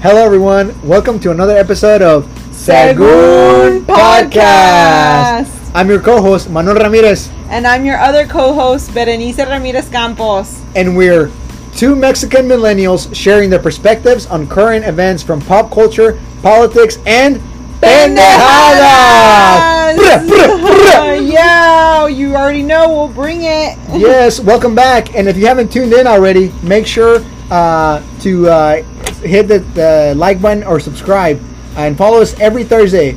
Hello, everyone. Welcome to another episode of Segun Podcast. I'm your co-host Manuel Ramirez, And I'm your other co-host, Berenice Ramirez Campos. and we're two Mexican millennials sharing their perspectives on current events from pop culture, politics, and pendejadas. Yeah, you already know. We'll bring it. yes, welcome back. And if you haven't tuned in already, make sure uh, to uh, hit the, the like button or subscribe and follow us every Thursday.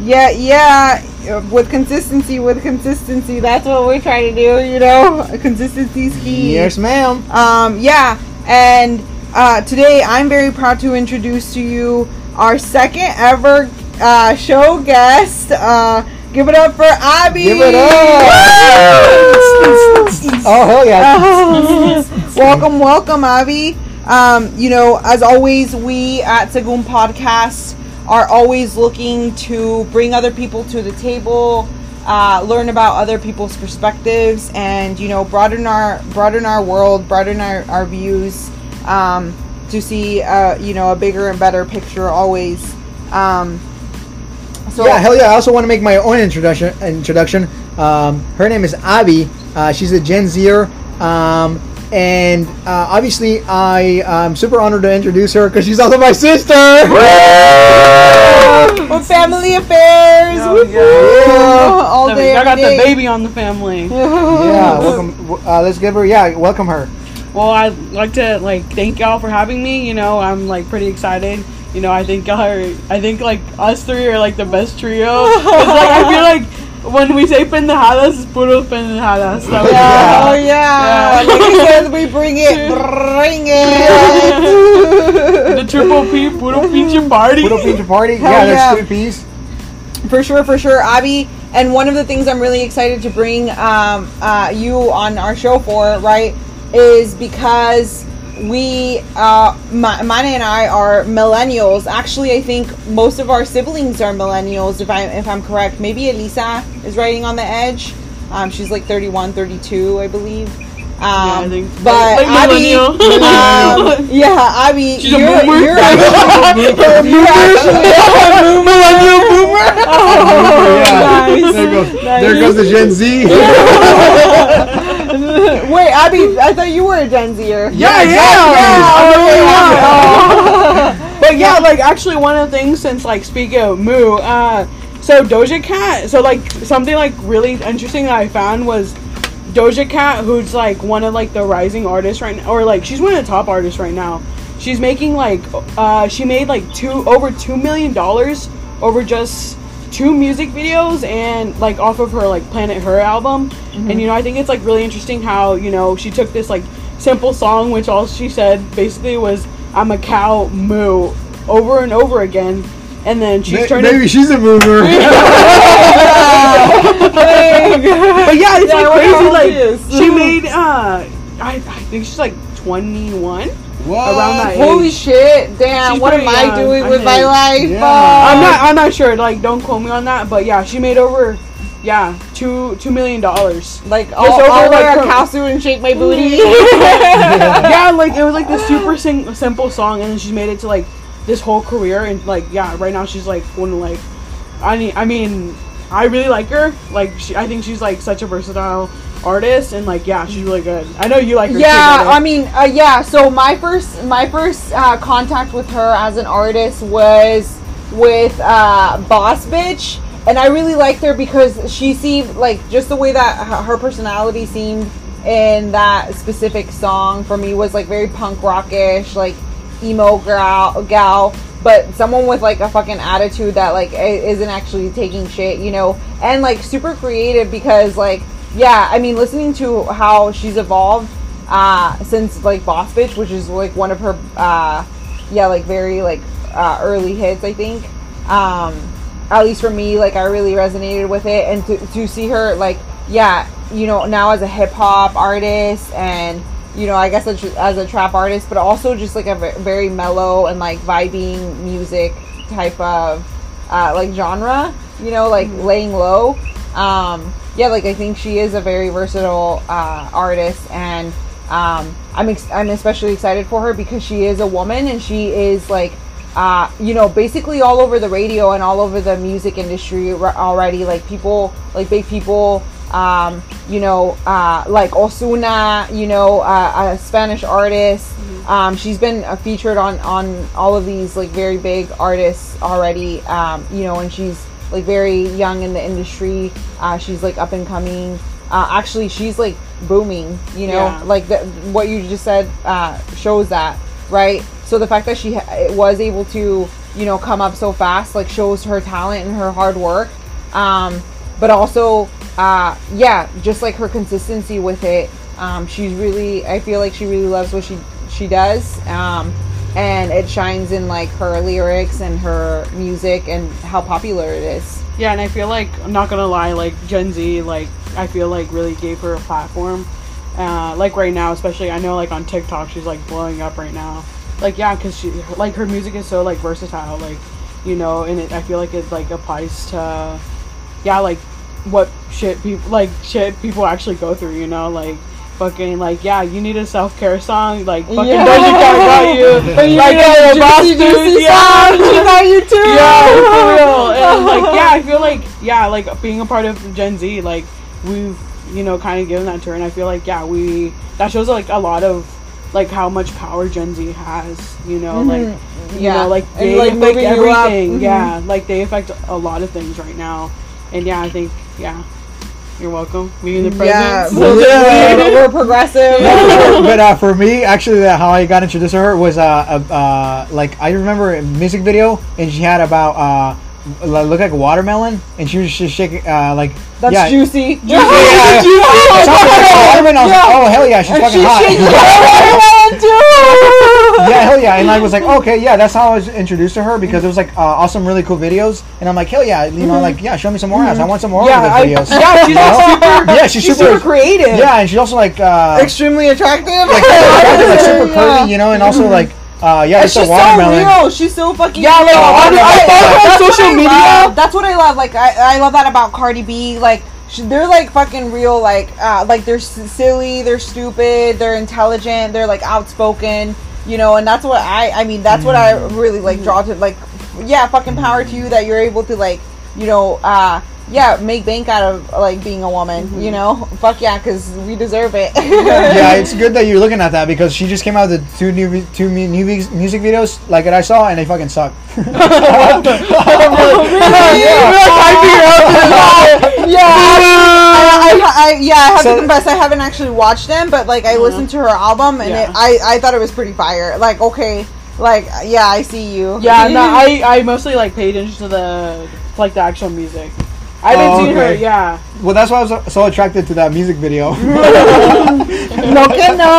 Yeah, yeah. With consistency, with consistency. That's what we're trying to do. You know, consistency's key. Yes, ma'am. Um, yeah, and uh, today I'm very proud to introduce to you our second ever uh, show guest. Uh, give it up for Abby. Give it up. Oh yeah! welcome, welcome, Abby. Um, you know, as always, we at Segun Podcast are always looking to bring other people to the table, uh, learn about other people's perspectives, and you know, broaden our broaden our world, broaden our, our views, um, to see uh, you know a bigger and better picture always. Um, so yeah, hell yeah! I also want to make my own introduction. Introduction. Um, her name is Abby. Uh, she's a Gen Zer, um, and uh, obviously I am super honored to introduce her because she's also my sister. We're family affairs. Oh, Woo-hoo. yeah. All So day, I got every the baby on the family. yeah, welcome. Uh, let's give her. Yeah, welcome her. Well, I'd like to like thank y'all for having me. You know, I'm like pretty excited. You know, I think y'all are. I think like us three are like the best trio. 'Cause, like I feel like when we say pendejadas, it's puro pendejadas. So, Yeah, oh yeah. Yeah. Like I we bring it, bring it. the triple P, puro pinche party. Puro pinche party. Hell yeah, yeah. there's three P's. for sure, for sure, Abby. And one of the things I'm really excited to bring um, uh, you on our show for, right, is because we, uh, Ma- Mana and I are millennials. Actually, I think most of our siblings are millennials, if I if I'm correct. Maybe Elisa is writing on the edge. Um, she's like 31, 32, I believe. Um, I think- but like Abby, millennial. um, yeah, Abby, She's you're, boomer. you're actually, you're actually a Millennial boomer. Oh, yeah. nice. There goes. Nice. There goes the Gen Z. Wait, Abby, I thought you were a Gen Zer. Yeah, Yeah, okay, But yeah, like actually one of the things since like speaking of Moo, uh, so Doja Cat, so like something like really interesting that I found was Doja Cat, who's like one of like the rising artists right now, or like she's one of the top artists right now. She's making like uh, she made like two over two million dollars over just two music videos and like off of her like Planet Her album. And you know, I think it's like really interesting how you know she took this like simple song, which all she said basically was "I'm a cow, moo" over and over again, and then she's Ma- turned Maybe she's a boomer. But yeah, it's Yeah, like crazy. Like she she made, uh, I, I think she's like 21 around that age. Holy shit! Damn, She's what am pretty I young, doing I with my life? Yeah. Fuck. I'm not. I'm not sure. Like, don't quote me on that. But yeah, she made over, yeah, two two million dollars. Like, I'll, over, I'll like, wear a her- cow suit and shake my booty. yeah, like it was like this super sing- simple song, and then she made it to like this whole career, and like yeah, right now she's like one of like, I mean, I mean, I really like her. Like, she, I think she's like such a versatile artist, and like yeah, she's really good. I know you like her. yeah, Meta. I mean, uh, yeah. So my first, my first uh, contact with her as an artist was with uh, Boss Bitch, and I really liked her because she seemed like just the way that her personality seemed in that specific song for me was like very punk rockish, like emo gal, gal but someone with like a fucking attitude that like isn't actually taking shit, you know, and like super creative because like yeah, I mean listening to how she's evolved uh since like Boss Bitch, which is like one of her uh yeah, like very like uh early hits, I think. Um at least for me, like I really resonated with it and to to see her like yeah, you know, now as a hip hop artist and you know, I guess as, as a trap artist, but also just like a very mellow and like vibing music type of uh, like genre. You know, like laying low. Um, yeah, like I think she is a very versatile uh, artist, and um, I'm ex- I'm especially excited for her because she is a woman and she is like uh, you know basically all over the radio and all over the music industry already like people like big people um, you know uh, like Ozuna you know uh, a Spanish artist. Um, she's been uh, featured on on all of these like very big artists already um, you know and she's like very young in the industry. Uh, she's like up and coming. Uh, actually she's like booming you know? Yeah. like the, what you just said uh, shows that right? So the fact that she ha- was able to you know come up so fast like shows her talent and her hard work. Um, but also uh, yeah just like her consistency with it. Um, she's really i feel like she really loves what she she does. Um, and it shines in like her lyrics and her music and how popular it is Yeah, and I feel like I'm not gonna lie, like Gen Z, like I feel like really gave her a platform. Uh, like right now, especially I know like on TikTok, she's like blowing up right now. Like yeah, cause she like her music is so like versatile, like you know, and it I feel like it like applies to yeah, like what shit people like shit people actually go through, you know, like. Fucking like yeah, you need a self care song like fucking Yeah. Doja Cat you. You like a a boss dude, yeah. song, she got you too Yeah, for real. And like, yeah, I feel like, yeah, like being a part of Gen Z, like we've, you know, kind of given that turn. I feel like, yeah, we that shows like a lot of like how much power Gen Z has. You know, like you Mm-hmm. Yeah. know, like they like, affect moving you up. everything. Mhm. Yeah, like they affect a lot of things right now, and yeah, I think, yeah, you're welcome. We in the yeah, presence. we're, Yeah. we're, we're progressive but uh, for me, actually, uh, how I got introduced to her was uh, uh, uh, like I remember a music video, and she had about look like a watermelon, and she was just shaking uh, like that's yeah, juicy Yeah, yeah, yeah. It sounded like a watermelon. I was like, oh hell yeah, she's And fucking she's hot. watermelon too. yeah, hell yeah. And I was like, okay, yeah, that's how I was introduced to her because it was like uh, awesome, really cool videos. And I'm like, hell yeah, you know, like, yeah, show me some more ass. I want some more Yeah, of I- those videos. yeah, she's like super- Yeah, she's, she's super, super creative Yeah, and she's also like, uh, extremely attractive like, like super Yeah. curvy, you know, and also like, uh, yeah, And it's a she's so real. She's so fucking Yeah, like, real. I- I That's follow her on what social I media. love. That's what I love. Like I, I love that about Cardi B. Like sh- they're like fucking real. Like uh, like they're s- silly. They're stupid. They're intelligent. They're like outspoken. You know, and that's what I. I mean, that's what I really like draw to. Like, yeah, fucking power to you that you're able to like, you know, uh, yeah, make bank out of like being a woman. Mm-hmm. You know, fuck yeah, because we deserve it. yeah, it's good that you're looking at that because she just came out with two new two new music videos like that I saw and they fucking suck. yeah, I, I, I, yeah, I have So- to confess, I haven't actually watched them, but like I uh-huh. listened to her album and Yeah. it, I, I thought it was pretty fire. Like, okay, like yeah, I see you. Yeah, no, I, I mostly like paid attention to the like the actual music. I didn't Oh, see her. Yeah, well, that's why I was so- so attracted to that music video. no que no,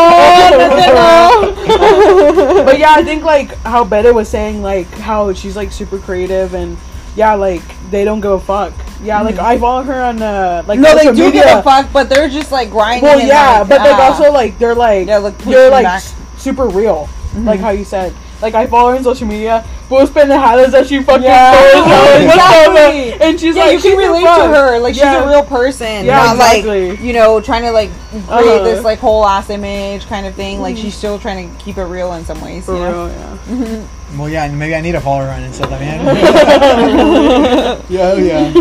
no que no. but yeah, I think like how Beta was saying, like how she's like super creative and yeah, like they don't give a fuck. Yeah, like I follow her on uh like No, they do media. give a fuck, but they're just like grinding. Well, and, yeah, like, but like uh, also like they're like Yeah, like, they're like back. super real, like how you said. Like I follow her on social media, full pendejadas that she fucking Yeah. posts, on Exactly. And she's yeah, like you can relate to her. Like she's a real person, Yeah, not exactly. like you know trying to like create Uh-huh. this like whole ass image kind of thing. Like she's still trying to keep it real in some ways. For you know? real, yeah. well, yeah, and maybe I need to follow her on Insta también. yeah, yeah.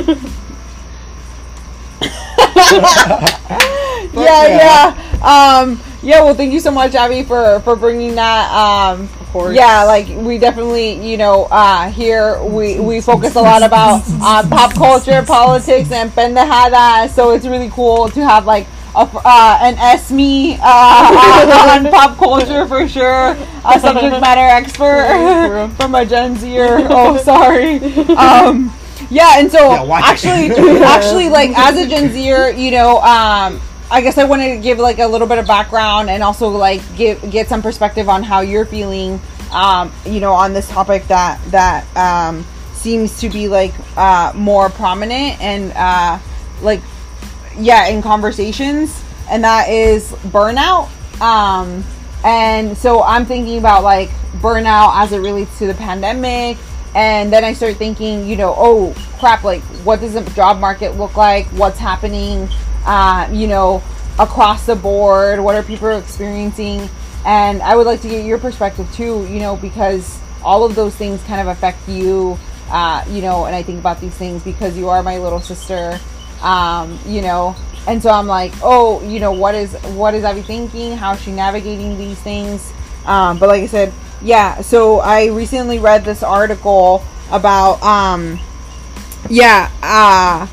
yeah, yeah. yeah. Um, yeah. Well, thank you so much, Abby, for for bringing that. Um, Of course. yeah, like we definitely, you know, uh, here we we focus a lot about uh, pop culture, politics, and pendejada. So it's really cool to have like. A, uh, an SME uh, on pop culture for sure, a subject matter expert from a Gen Zer. Oh, sorry. Um, yeah, and so Yeah, actually, actually, like as a Gen Zer, you know, um, I guess I wanted to give like a little bit of background and also like give get some perspective on how you're feeling, um, you know, on this topic that that um, seems to be like uh, more prominent and uh, like yeah in conversations and that is burnout. Um and so i'm thinking about like burnout as it relates to the pandemic and then i start thinking you know oh crap like what does the job market look like? What's happening uh you know across the board? What are people experiencing? And I would like to get your perspective too, you know, because all of those things kind of affect you, uh, you know, and I think about these things because you are my little sister, um, you know, and so I'm like, oh, you know, what is what is Abby thinking? How is she navigating these things? Um, but like I said, yeah. So I recently read this article about, um, yeah, uh,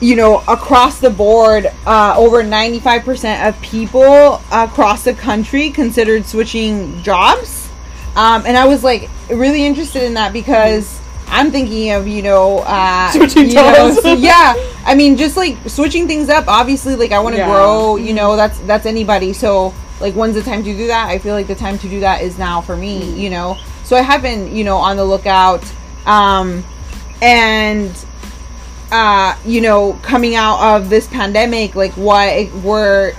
you know, across the board, uh, over 95% of people across the country considered switching jobs. Um, and I was like really interested in that because I'm thinking of, you know, uh, Switching you know, jobs. so- yeah. I mean, just like switching things up. Obviously, like I want to Yeah. grow. You know, that's that's anybody. So, like, when's the time to do that? I feel like the time to do that is now for me. Mm. You know, so I have been, you know, on the lookout, um, and uh, you know, coming out of this pandemic, like what we're,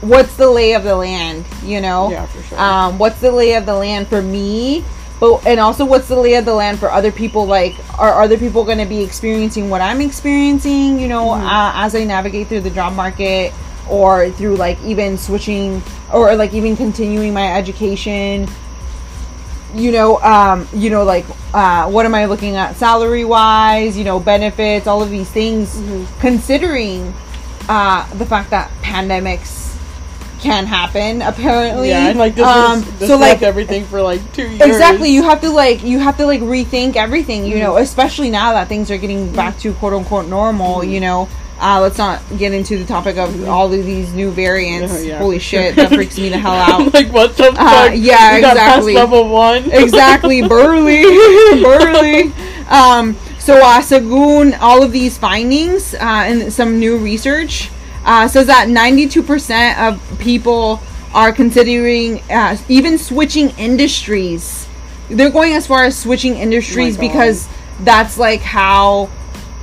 what's the lay of the land? You know, Yeah, for sure. um, what's the lay of the land for me but and also what's the lay of the land for other people like are other people going to be experiencing what i'm experiencing you know uh, as i navigate through the job market or through like even switching or like even continuing my education you know um you know like uh what am i looking at salary wise you know benefits all of these things considering uh the fact that pandemics can happen apparently yeah, and like this um was so like everything for like two years. exactly you have to like you have to like rethink everything you Mm-hmm. know especially now that things are getting back to quote unquote normal Mm-hmm. you know uh, let's not get into the topic of all of these new variants Oh, yeah, holy shit that freaks me the hell out like what the fuck? Uh, yeah, We exactly. level one. exactly burly burly um so uh sagoon all of these findings uh and some new research uh says that 92% of people are considering uh, even switching industries they're going as far as switching industries God. because that's like how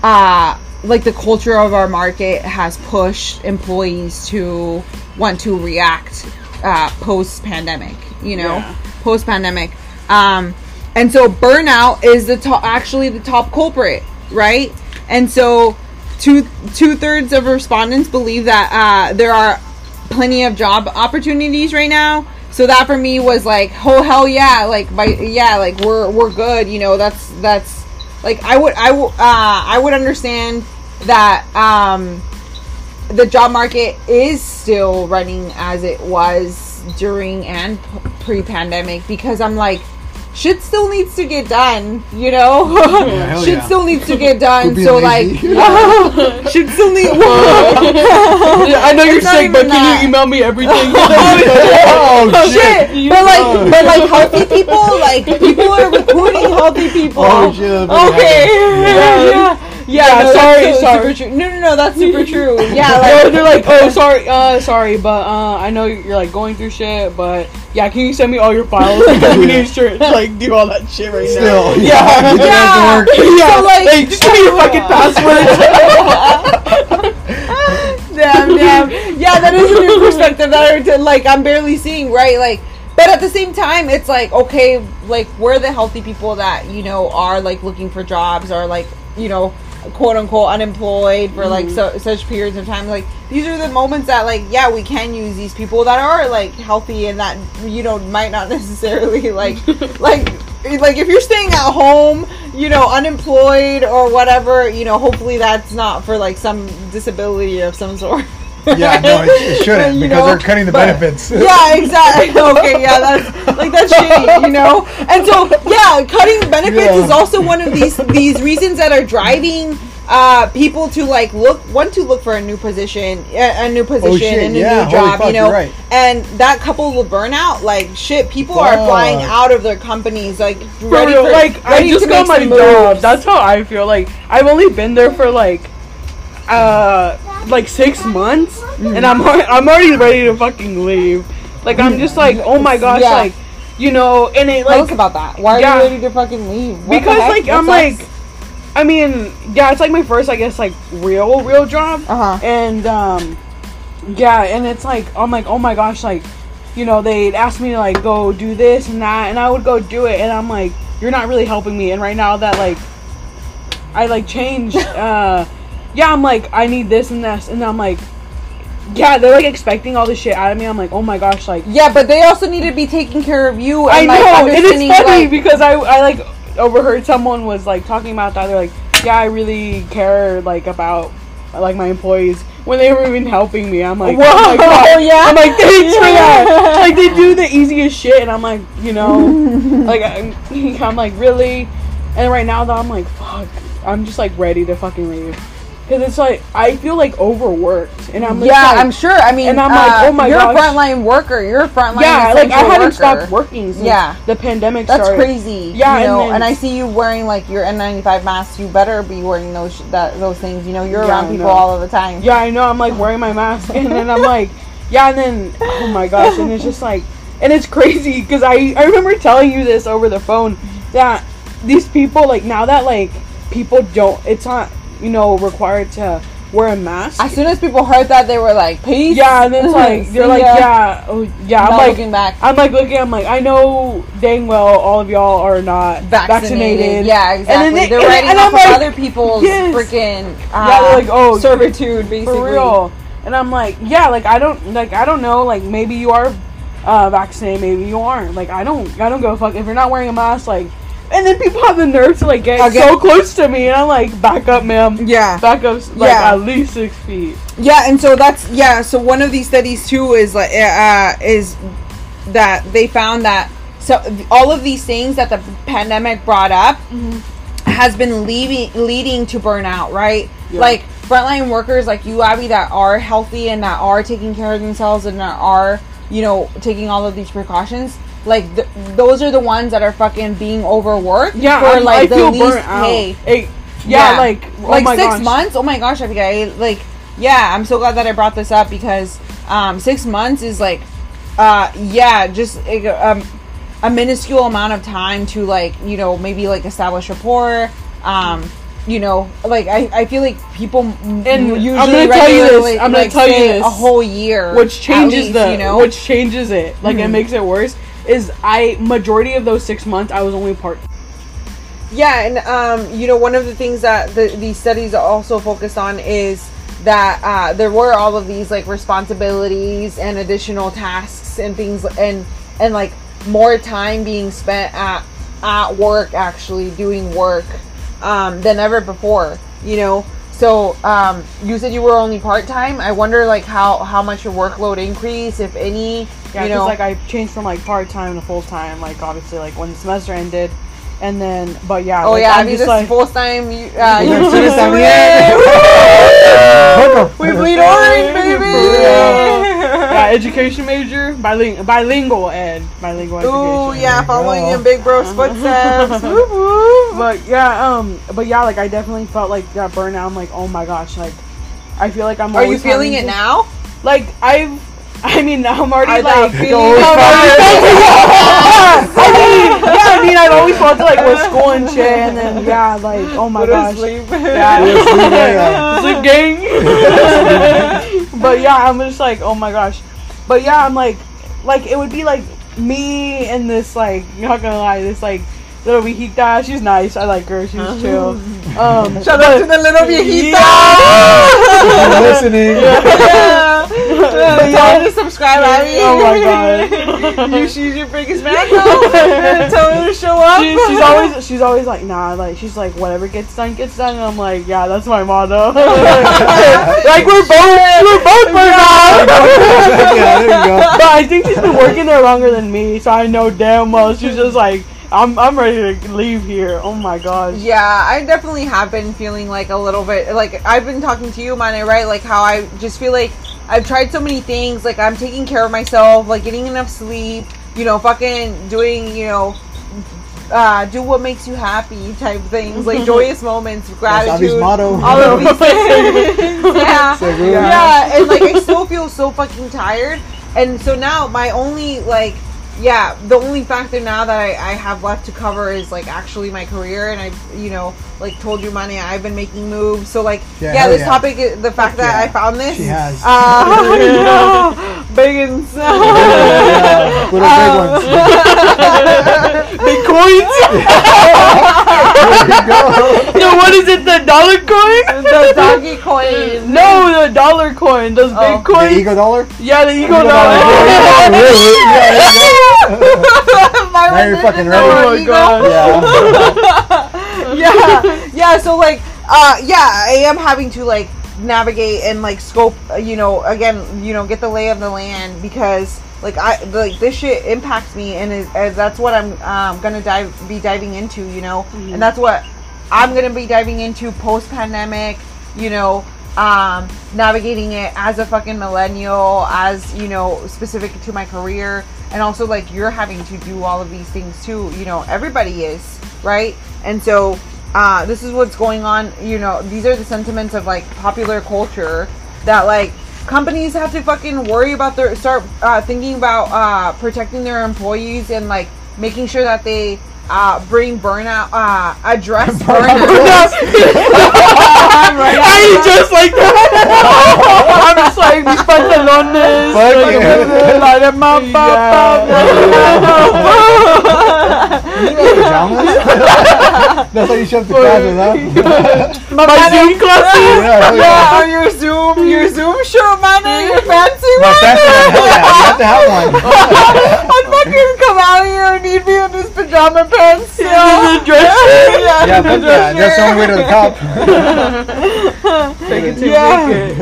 uh like the culture of our market has pushed employees to want to react uh post pandemic you know? Yeah. post pandemic um and so burnout is the top actually the top culprit right? And so two two-thirds of respondents believe that uh there are plenty of job opportunities right now. So that for me was like oh hell yeah like by yeah like we're we're good you know that's that's like i would i uh i would understand that um the job market is still running as it was during and pre-pandemic because i'm like shit still needs to get done you know hell shit yeah. still needs to get done so like shit still need I know you're sick, but even can you email me everything? Oh, oh, oh shit. shit! But like, but like healthy people, like people are recruiting healthy people. Oh shit! Okay. Yeah. Yeah. Yeah, no, that's sorry, so- sorry. Super true. No, no, no. That's super true. Yeah. No, they're like, oh, sorry, uh, sorry, but uh, I know you're like going through shit, but yeah, can you send me all your files? Because we need to like do all that shit right now. Still, Yeah. Your ass to work. Yeah, So, like- hey, just give me your fucking password. damn, damn. Yeah, that is a new perspective that I like. I'm barely seeing right. Like, but at the same time, it's like okay, like we're the healthy people that you know are like looking for jobs or like you know quote unquote unemployed for like mm-hmm. so, such periods of time. Like these are the moments that like yeah we can use these people that are like healthy and that you know might not necessarily like like like if you're staying at home you know unemployed or whatever you know hopefully that's not for like some disability of some sort Yeah, no, it, it shouldn't because know, they're cutting the but- benefits. yeah, exactly. Okay, yeah, that's like that's shitty, you know. And so, yeah, cutting benefits Yeah. is also one of these these reasons that are driving uh, people to like look want to look for a new position, a, a new position, Oh, shit, and a yeah, new job, fuck, you know. right. And that coupled with burnout, like shit, people are flying out of their companies, like For ready real, for like I ready just to got my some job. That's how I feel. Like I've only been there for like uh like six months, and I'm I'm already ready to fucking leave. Like I'm just like, oh my gosh, Yeah. like you know, and it Tell like us about that. Why are yeah. you ready to fucking leave? What because like What I'm like, I mean, yeah, it's like my first, I guess, like real real job, Uh-huh. and um, yeah, and it's like I'm like, oh my gosh, like, you know, they'd ask me to like go do this and that, and I would go do it, and I'm like, you're not really helping me, and right now that like, I like changed, uh, yeah, I'm like, I need this and this, and I'm like, yeah, they're like expecting all this shit out of me. I'm like, oh my gosh, like Yeah, but they also need to be taking care of you. I And, know, like, and it's funny like- because I I like overheard someone was like talking about that. They're like, yeah, I really care like about like my employees when they were even helping me. I'm like, Whoa, oh my god, yeah. I'm like, thanks for that. Like they do the easiest shit, and I'm like, you know, like I'm, I'm like really, and right now though I'm like, fuck, I'm just like ready to fucking leave. Cause it's like I feel like overworked, and I'm just, yeah, like, I'm sure. I mean, and I'm like, uh, oh my you're gosh. a frontline worker. You're a frontline. yeah, like I haven't worker. stopped working since Yeah. the pandemic That's started. crazy. Yeah, you and know, then- and, I see you wearing like your N95 mask. You better be wearing those sh- that those things. You know, you're Yeah, around people all of the time. Yeah, I know. I'm like wearing my mask, and then I'm like, yeah, and then oh my gosh, and it's just like, and it's crazy because I I remember telling you this over the phone that these people like now that like people don't, it's not you know required to wear a mask. As soon as people heard that, they were like, "Peace." yeah, and then it's like they're like, ya. yeah, oh yeah. I'm Not like, looking back. I'm like looking. I'm like, I know dang well all of y'all are not Vaccinated. vaccinated. Yeah, And exactly. then they- They're and- writing and off like, other people's yes. freaking uh, Yeah, like, oh, servitude, basically. for real. And I'm like, yeah, like I don't like I don't know, like maybe you are uh, vaccinated, maybe you aren't. Like I don't I don't go fuck if you're not wearing a mask, like. And then people have the nerve to like get Again- so close to me, and I'm like, back up, ma'am. Yeah. Back up, like Yeah. at least six feet. Yeah, and so that's yeah. So one of these studies too is like uh, is that they found that so all of these things that the pandemic brought up has been leaving leading to burnout, right? Yeah. Like frontline workers like you, Abby, that are healthy and that are taking care of themselves and that are you know taking all of these precautions. Like th- those are the ones that are fucking being overworked Yeah, for I'm- like I the feel least burnt out. pay. It- yeah, like oh like six gosh. months. Oh my gosh, I think I like. Yeah, I'm so glad that I brought this up because um, six months is like, uh, yeah, just um, a minuscule amount of time to like you know maybe like establish rapport. Um, you know, like I, I feel like people And usually I'm gonna tell you this, regularly, I'm gonna like, tell you this. a whole year, which changes least, the you know which changes it like it Mhm. makes it worse is i majority of those six months i was only part Yeah, and um, you know, one of the things that the, these studies also focused on is that uh, there were all of these like responsibilities and additional tasks and things, and and like more time being spent at at work, actually doing work, um, than ever before. You know, so um, you said you were only part time. I wonder like how how much your workload increased, if any. yeah you 'cause, know, like i changed from like part-time to full-time like obviously like when the semester ended and then but yeah oh like, yeah, I I'm mean just this like full time. You, uh, You're you serious, We bleed orange, baby. Yeah education major biling- bilingual ed bilingual Ooh, education yeah, following in Big Bro's footsteps. Woo woo. but yeah um but yeah like i definitely felt like that burnout i'm like oh my gosh like i feel like i'm Are you feeling it to- now? like i've i mean now i'm already I like Go. I mean, yeah, I mean, I've always felt to, like with school and shit, and then yeah, like oh my to gosh, sleep. yeah, sleep, yeah. Sleep gang. but yeah, I'm just like oh my gosh, but yeah, I'm like, like it would be like me and this like not gonna lie, this like little viejita. She's nice. I like her. She's uh-huh. chill. Um, Shout out to the little viejita. I'm listening. Yeah. But Tell her yeah. to subscribe, Abby. Oh my god. you, she's your biggest fan though. Tell her to show up. She, she's always she's always like nah like she's like whatever gets done gets done and I'm like yeah that's my motto like we're both we're both burnt out yeah, there you go. but I think she's been working there longer than me so I know damn well she's just like I'm I'm ready to leave here oh my gosh Yeah, I definitely have been feeling like a little bit like I've been talking to you, Mane, right? Like how I just feel like I've tried so many things. Like I'm taking care of myself, like getting enough sleep, you know, fucking doing, you know, uh, do what makes you happy type things, like joyous moments, That's gratitude, Abby's motto. all of these things. yeah, So good. yeah, and like I still feel so fucking tired, and so now my only like yeah the only factor now that I, I have left to cover is like actually my career and i've you know like told you money i've been making moves so like Yeah, yeah, this yeah. topic the fact that yeah. i found this She has. uh, biggins. Yeah, little big ones. Big coins. There you go. no, what is it? The dollar coin? the doggy coin. No, the dollar coin. Those Oh. big coins. The ego dollar. Yeah, the eagle Eagle dollar. dollar. Really? You. My Now you're fucking ready. more Oh my ego. god. Yeah. yeah, yeah. So like, uh, yeah, I am having to like navigate and like scope. uh, You know, again, you know, get the lay of the land because like I like this shit impacts me, and is, uh, that's what I'm um, gonna dive be diving into. You know, and that's what I'm gonna be diving into post pandemic. You know. Um, navigating it as a fucking millennial, as you know, specific to my career, and also like you're having to do all of these things too. You know, everybody is right, and so uh, this is what's going on. You know, these are the sentiments of like popular culture that like companies have to fucking worry about their start uh, thinking about uh, protecting their employees and like making sure that they uh, bring burnout, uh, address burnout. I ain't just like that. I'm just like mis pantalones. Fuck like, yeah. light 'em up, You know pajamas? That's how you show up to classes, huh? My Zoom classes. Yeah, yeah, yeah. on your Zoom, your Zoom shirt, man, your fancy My one. fancy one, yeah. You have to have one. I'd fucking come out here and he'd be in his pajama pants. Yeah, the dress shirt. Yeah, Yeah, the fuck yeah. That's the only way to the top. Take it to Yeah. make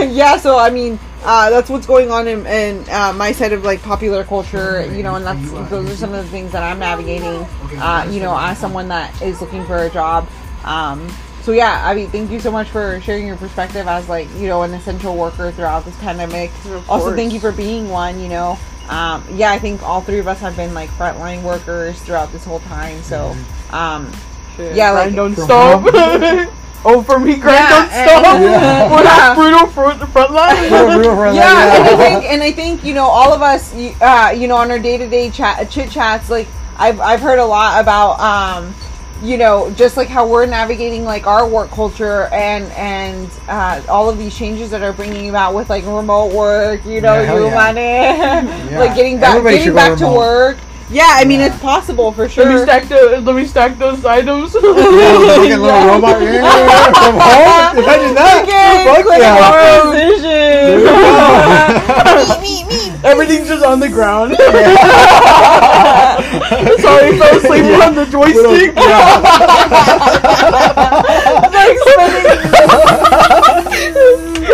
it. yeah, so I mean, uh, that's what's going on in, in uh, my side of like popular culture, you know, and that's those are some of the things that I'm navigating, uh, you know, as someone that is looking for a job. Um, so yeah, I mean, thank you so much for sharing your perspective as like you know an essential worker throughout this pandemic. Also, thank you for being one. You know, um, yeah, I think all three of us have been like frontline workers throughout this whole time. So. Um, Yeah, grind like- don't stop. home? oh, for me, grind Yeah, don't and- stop. Yeah. What Yeah. brutal front, front line. Real, real for yeah, and I think and I think you know all of us, you- uh, you know, on our day to day chat chit chats, like I've I've heard a lot about, um, you know, just like how we're navigating like our work culture and and uh, all of these changes that are bringing about with like remote work, you know, Yeah, hell you yeah. money, Yeah. like getting back Everybody getting should go back to work. Yeah, I mean Yeah. it's possible for sure. Let me stack the. Let me stack those items. Yeah, fucking little robot yeah, from home. Imagine that. Again, Fuck click yeah. on There you precision. me, me, me. Everything's just on the ground. Sorry, I fell asleep on the joystick. Like spinning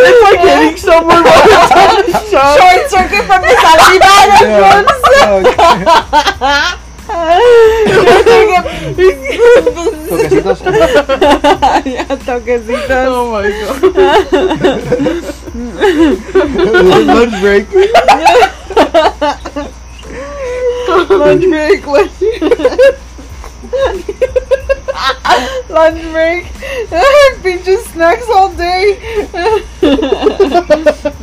It's like hitting somewhere by the time the shot. short circuit from the bag. Yeah. Toquecitos. yeah, toquecitos. Oh my god. Lunch break. Lunch break, lunch Lunch break. Peaches snacks all day.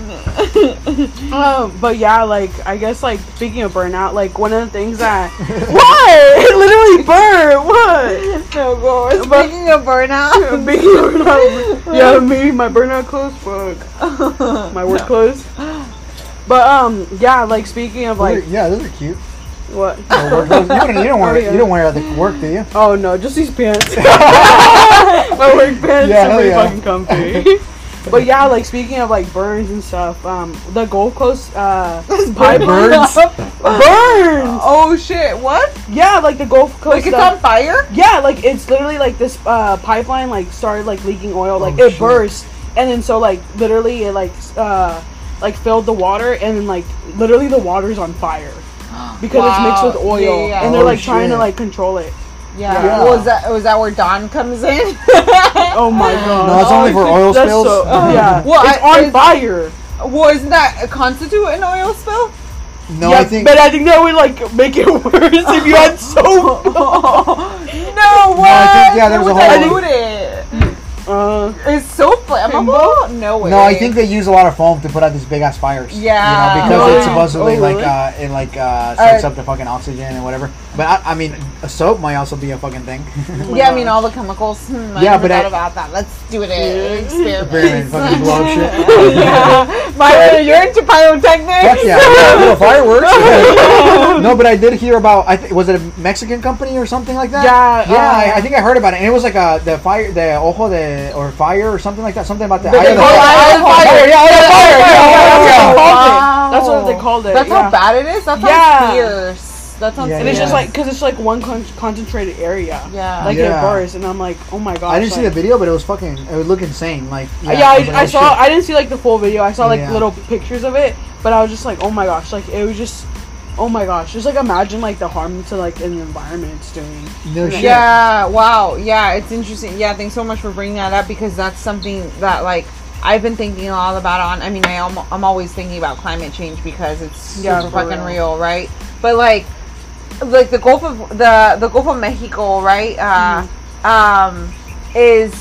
Um, but yeah, like I guess like speaking of burnout, like one of the things that what it literally burned. What? no go. But- Speaking of burnout. Big burnout. Yeah, me my burnout clothes. Fuck, my work clothes. But um, yeah, like speaking of like yeah, those are cute. What? Oh, work. You don't, you don't wear Oh, yeah. you don't wear the work, do you? Oh no, just these pants. my work pants Yeah, are hell pretty yeah. fucking comfy. But yeah, like speaking of like burns and stuff, um, the Gold Coast uh pipe Burns? burns. Oh shit! What? Yeah, like the Gulf Coast. Like it's uh, on fire? Yeah, like it's literally like this uh, pipeline like started like leaking oil, like Oh, it shit. burst, and then so like literally it like uh like filled the water, and then like literally the water's on fire Oh. because it's mixed with oil, Yeah, yeah, yeah. and they're Oh, like trying to like control it. Yeah. Yeah. Was that was that where Dawn comes in? Oh my god! No, it's only for oil That's spills. so yeah. Well, it's I- on is- fire. well, isn't that constitute an oil spill? No, yeah, I think but I think that would like make it worse if you had soap. No, what? think, yeah, there was a What whole- would it? Uh, Is soap flammable? No way. no, I think they use a lot of foam to put out these big ass fires. Yeah. you know, because No. it's supposedly Oh, like uh, it like uh, soaks Uh, up the fucking oxygen and whatever. But I, I mean, a soap might also be a fucking thing. Yeah, I mean all the chemicals. Hmm, Yeah, never but thought I- about that. Let's do it. Experiment. Experiment, fucking blow up shit. yeah, My, you're into pyrotechnics. Fuck yeah, yeah, little fireworks. no, but I did hear about. I th- was it a Mexican company or something like that? Yeah, yeah. uh, I, I think I heard about it, and it was like a the fire, the ojo de Uh, or fire or something like that. Something about the The- eye of the oh, eye of the fire. fire. Yeah, eye fire. Yeah, yeah, yeah, yeah. That's what they called it. That's yeah. how bad it is. That's sounds Yeah. fierce. That sounds Yeah, And it's yeah. just like because it's like one con- concentrated area. Yeah. Like Yeah. it bursts, and I'm like, oh my god. I didn't see the video, but it was fucking. It would look insane. Like uh, Yeah, was I, like, I saw. shit. I didn't see like the full video. I saw like Yeah. little pictures of it, but I was just like, oh my gosh, like it was just, oh my gosh, just like imagine like the harm to like an environment it's doing. No shit. Yeah, wow. Yeah, it's interesting. Yeah, thanks so much for bringing that up because that's something that like I've been thinking a lot about on I mean, I am, I'm always thinking about climate change because it's Yeah, super fucking real. real. right? But like like the Gulf of the the Gulf of Mexico, right? Uh um is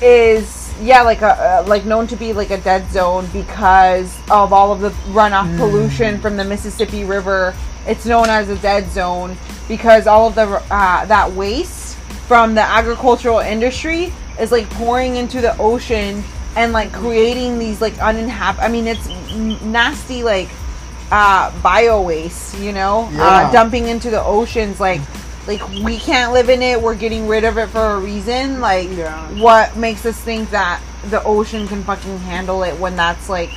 is yeah, like a uh, like known to be like a dead zone because of all of the runoff pollution from the Mississippi River. It's known as a dead zone because all of the uh, that waste from the agricultural industry is like pouring into the ocean and like creating these like uninhabit. I mean, it's nasty like uh, bio waste. You know, Yeah. uh, dumping into the oceans like. Like we can't live in it. We're getting rid of it for a reason. Like Yeah. what makes us think that the ocean can fucking handle it when that's like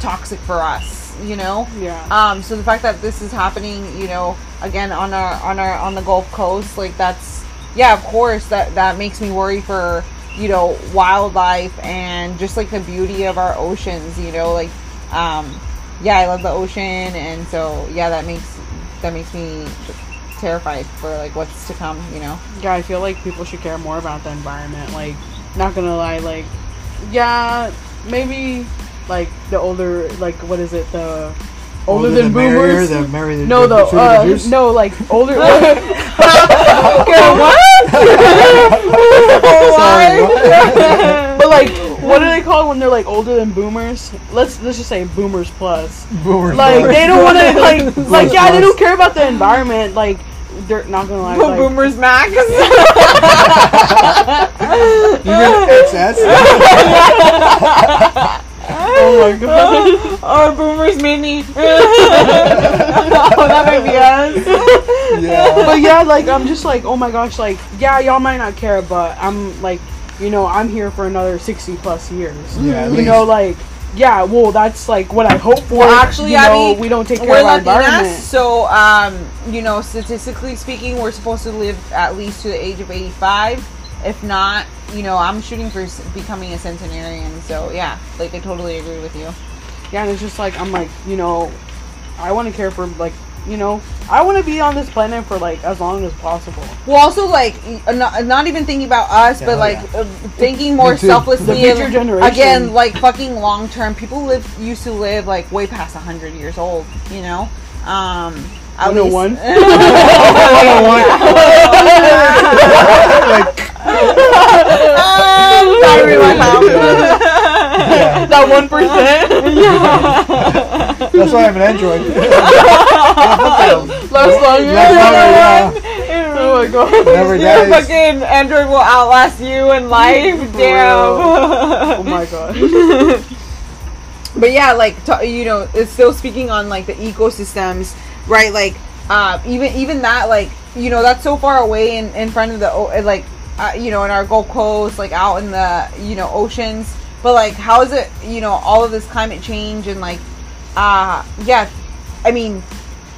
toxic for us you know Yeah. um so the fact that this is happening you know again on our on our on the gulf coast like that's yeah of course that that makes me worry for you know wildlife and just like the beauty of our oceans you know like um yeah i love the ocean and so yeah that makes that makes me terrified for like what's to come you know Yeah, I feel like people should care more about the environment. Like, not gonna lie, like, yeah, maybe like the older, like, what is it, the older, the than merrier, boomers? the merrier, no, the uh, no, like older. Sorry, what? but like, what do they call it when they're like older than boomers? Let's let's just say boomers plus. Boomers. Like boomers. they don't want to like like yeah they don't care about the environment. Like they're not gonna lie. Like, boomers max You mean XS? oh my god. or boomers mini oh that might be us yeah. but yeah, like I'm just like, oh my gosh, like yeah, y'all might not care, but I'm like, you know, I'm here for another sixty plus years. Yeah, at you least. know, like yeah, well, that's like what I hope for. Well, actually, you know, Abby, we don't take care of our Latinas, environment. so um, you know, statistically speaking, we're supposed to live at least to the age of eighty-five. If not, you know, I'm shooting for becoming a centenarian. So yeah, like I totally agree with you. Yeah, and it's just like I'm like, you know, I want to care for like, you know, I want to be on this planet for like as long as possible. Well, also like not, not even thinking about us, but like yeah. uh, thinking more Me selflessly. The future and- generation. Again, like fucking long term. People live used to live like way past hundred years old. You know. Um, at least- 101? Ah, sorry, my mouth. that one percent. That's why I'm an android. Last longer, yeah. Oh my god. Never Your dies. fucking android will outlast you in life. Damn. Oh my god. but yeah like t- you know it's still speaking on like the ecosystems right like uh, even even that like you know that's so far away in, in front of the o- like uh, you know in our Gulf Coast like out in the you know oceans but like how is it you know all of this climate change and like uh yeah I mean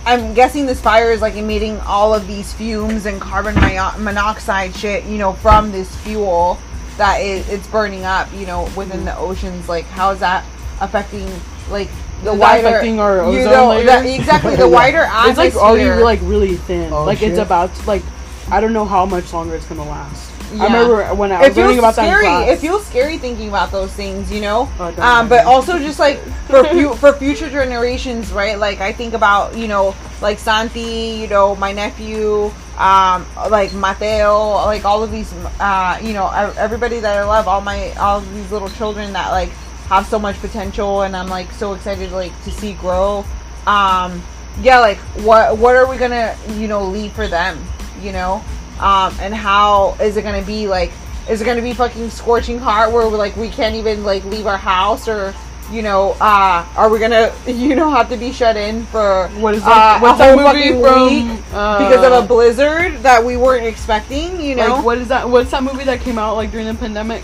I'm guessing this fire is like emitting all of these fumes and carbon monoxide shit, you know, from this fuel that it, it's burning up, you know, within the oceans. Like, how is that affecting, like, the Is that wider, affecting our you know, layer? that- exactly the wider atmosphere. It's like already like really thin. Oh, like it's about to, like I don't know how much longer it's gonna last. Yeah. I remember when I it was learning feels about that in scary. class. It feels scary thinking about those things, you know. Oh, um, but also just like for fu- for future generations, right? Like I think about you know like Santi, you know my nephew, um, like Mateo, like all of these, uh, you know everybody that I love, all my all of these little children that like have so much potential, and I'm like so excited like to see grow. Um, yeah, like what what are we gonna you know leave for them? You know, um, and how is it gonna be like? Is it gonna be fucking scorching hot where we're like we can't even like leave our house or you know, uh, are we gonna, you know, have to be shut in for What is uh, that? what's a that whole movie fucking from? week uh, because of a blizzard that we weren't expecting? You know, Like what is that? What's that movie that came out like during the pandemic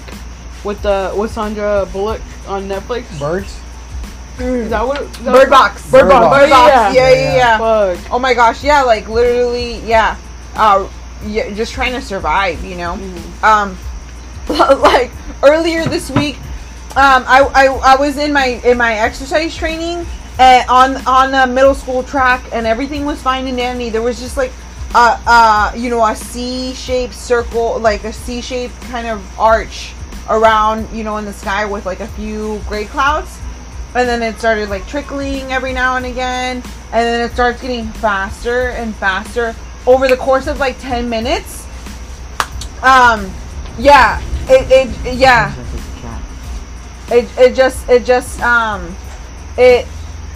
with the with Sandra Bullock on Netflix? Birds. Is that what? Is that Bird Box. Bird Box. Bird Box. Yeah. Yeah, yeah, yeah. Fuck. Oh my gosh, yeah, like literally, yeah. Uh, yeah, just trying to survive, you know. Um, like earlier this week, um, I, I I was in my in my exercise training and on on a middle school track, and everything was fine and dandy. There was just like. Uh, uh, you know, a C-shaped circle, like a C-shaped kind of arch around, you know, in the sky with like a few gray clouds and then it started like trickling every now and again and then it starts getting faster and faster over the course of like 10 minutes um yeah it, it yeah it, it just it just um it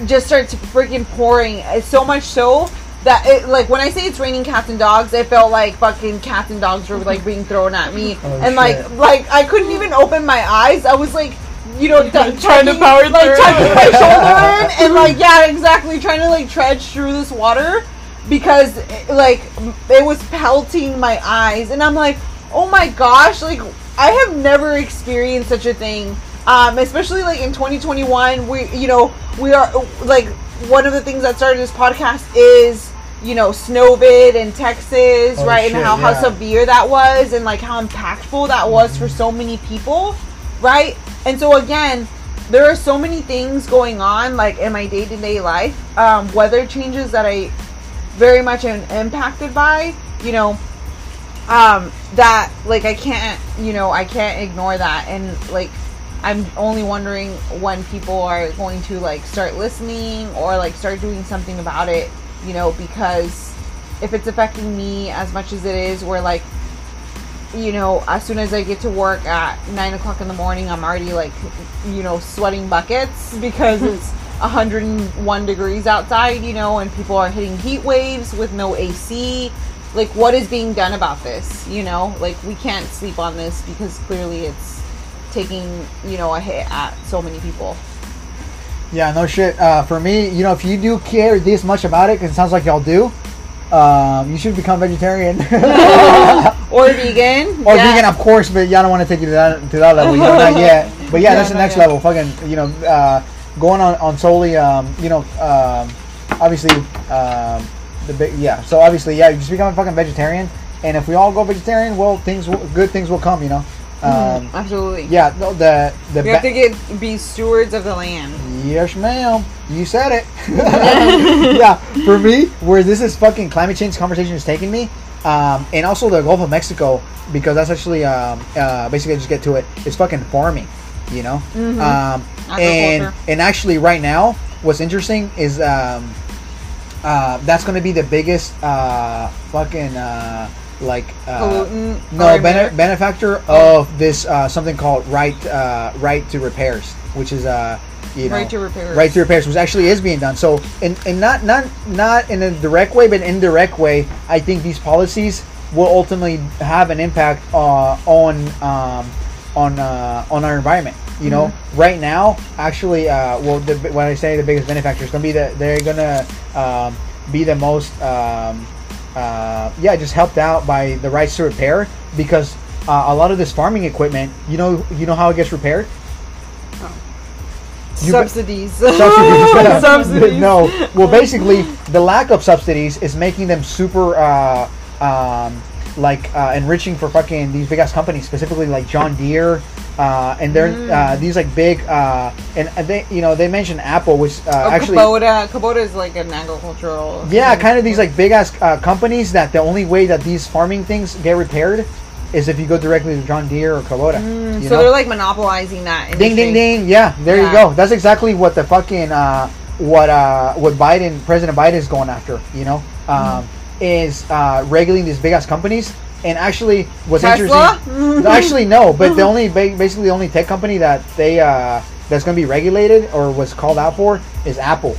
just starts freaking pouring it's so much so that it like when I say it's raining cats and dogs, it felt like fucking cats and dogs were like being thrown at me, Oh, and like shit. like I couldn't even open my eyes. I was like, you know, d- Trying to power like through. tucking my shoulder in, and like yeah, exactly, trying to like trudge through this water because like it was pelting my eyes, and I'm like, oh my gosh, like I have never experienced such a thing. Um, especially like in 2021, we you know we are like one of the things that started this podcast is you know snowvid in Texas, Oh, right, shit, and how, how severe that was, and like how impactful that was for so many people, right? And so again, there are so many things going on like in my day to day life, um, weather changes that I very much impacted by, you know, um, that like I can't, you know, I can't ignore that, and like I'm only wondering when people are going to like start listening or like start doing something about it, you know, because if it's affecting me as much as it is, where like you know, as soon as I get to work at nine o'clock in the morning, I'm already like, you know, sweating buckets because it's 101 degrees outside, you know, and people are hitting heat waves with no AC. Like, what is being done about this? You know, like, we can't sleep on this because clearly it's taking, you know, a hit at so many people. Yeah, no shit. Uh, for me, you know, if you do care this much about it, because it sounds like y'all do, um, you should become vegetarian Or vegan. or yeah. vegan, of course. But y'all don't want to take you to that to that level. You know, not yet. But yeah, Yeah, that's the next yet. level. Fucking, you know, uh, going on on solely, um, you know, um, obviously, um, the big yeah. So obviously, yeah, you just become a fucking vegetarian, and if we all go vegetarian, well, things, will, good things will come. You know. Um, Absolutely. yeah, no, the the We have to get be stewards of the land. Yes, ma'am. You said it. yeah, for me, where this is fucking climate change conversation is taking me, um, and also the Gulf of Mexico, because that's actually um, uh, basically just get to it. It's fucking farming, you know. Um, and and actually, right now, what's interesting is um, uh, that's going to be the biggest uh, fucking uh, like uh, Pollutant no bene- benefactor of this uh, something called right uh, right to repairs, which is uh, you know Right to repairs. right to repairs, which actually is being done. So, in, in not not not in a direct way, but indirect way, I think these policies will ultimately have an impact uh, on um, on uh, on our environment. You know, Mm-hmm. right now, actually, uh, well, the, when I say the biggest benefactor is going to be the they're going to um, be the most um, uh, yeah, just helped out by the rights to repair because uh, a lot of this farming equipment, you know, you know how it gets repaired. You- Subsidies. subsidies. Subsidies. no. Well, basically, the lack of subsidies is making them super, uh, um, like uh, enriching for fucking these big ass companies, specifically like John Deere, uh, and they're Mm. uh, these like big, uh, and they, you know, they mentioned Apple, which uh, Oh, actually. Kubota. Kubota is like an agricultural. Yeah, kind of these like big ass uh, companies that the only way that these farming things get repaired is if you go directly to John Deere or Kubota. you So know? they're like monopolizing that. Ding ding ding. Yeah, there you go. That's exactly what the fucking uh, what uh, what Biden President Biden is going after. You know, um, is uh, regulating these big ass companies. And actually, what's Tesla? interesting? actually, no. But the only basically the only tech company that they uh, that's going to be regulated or was called out for is Apple.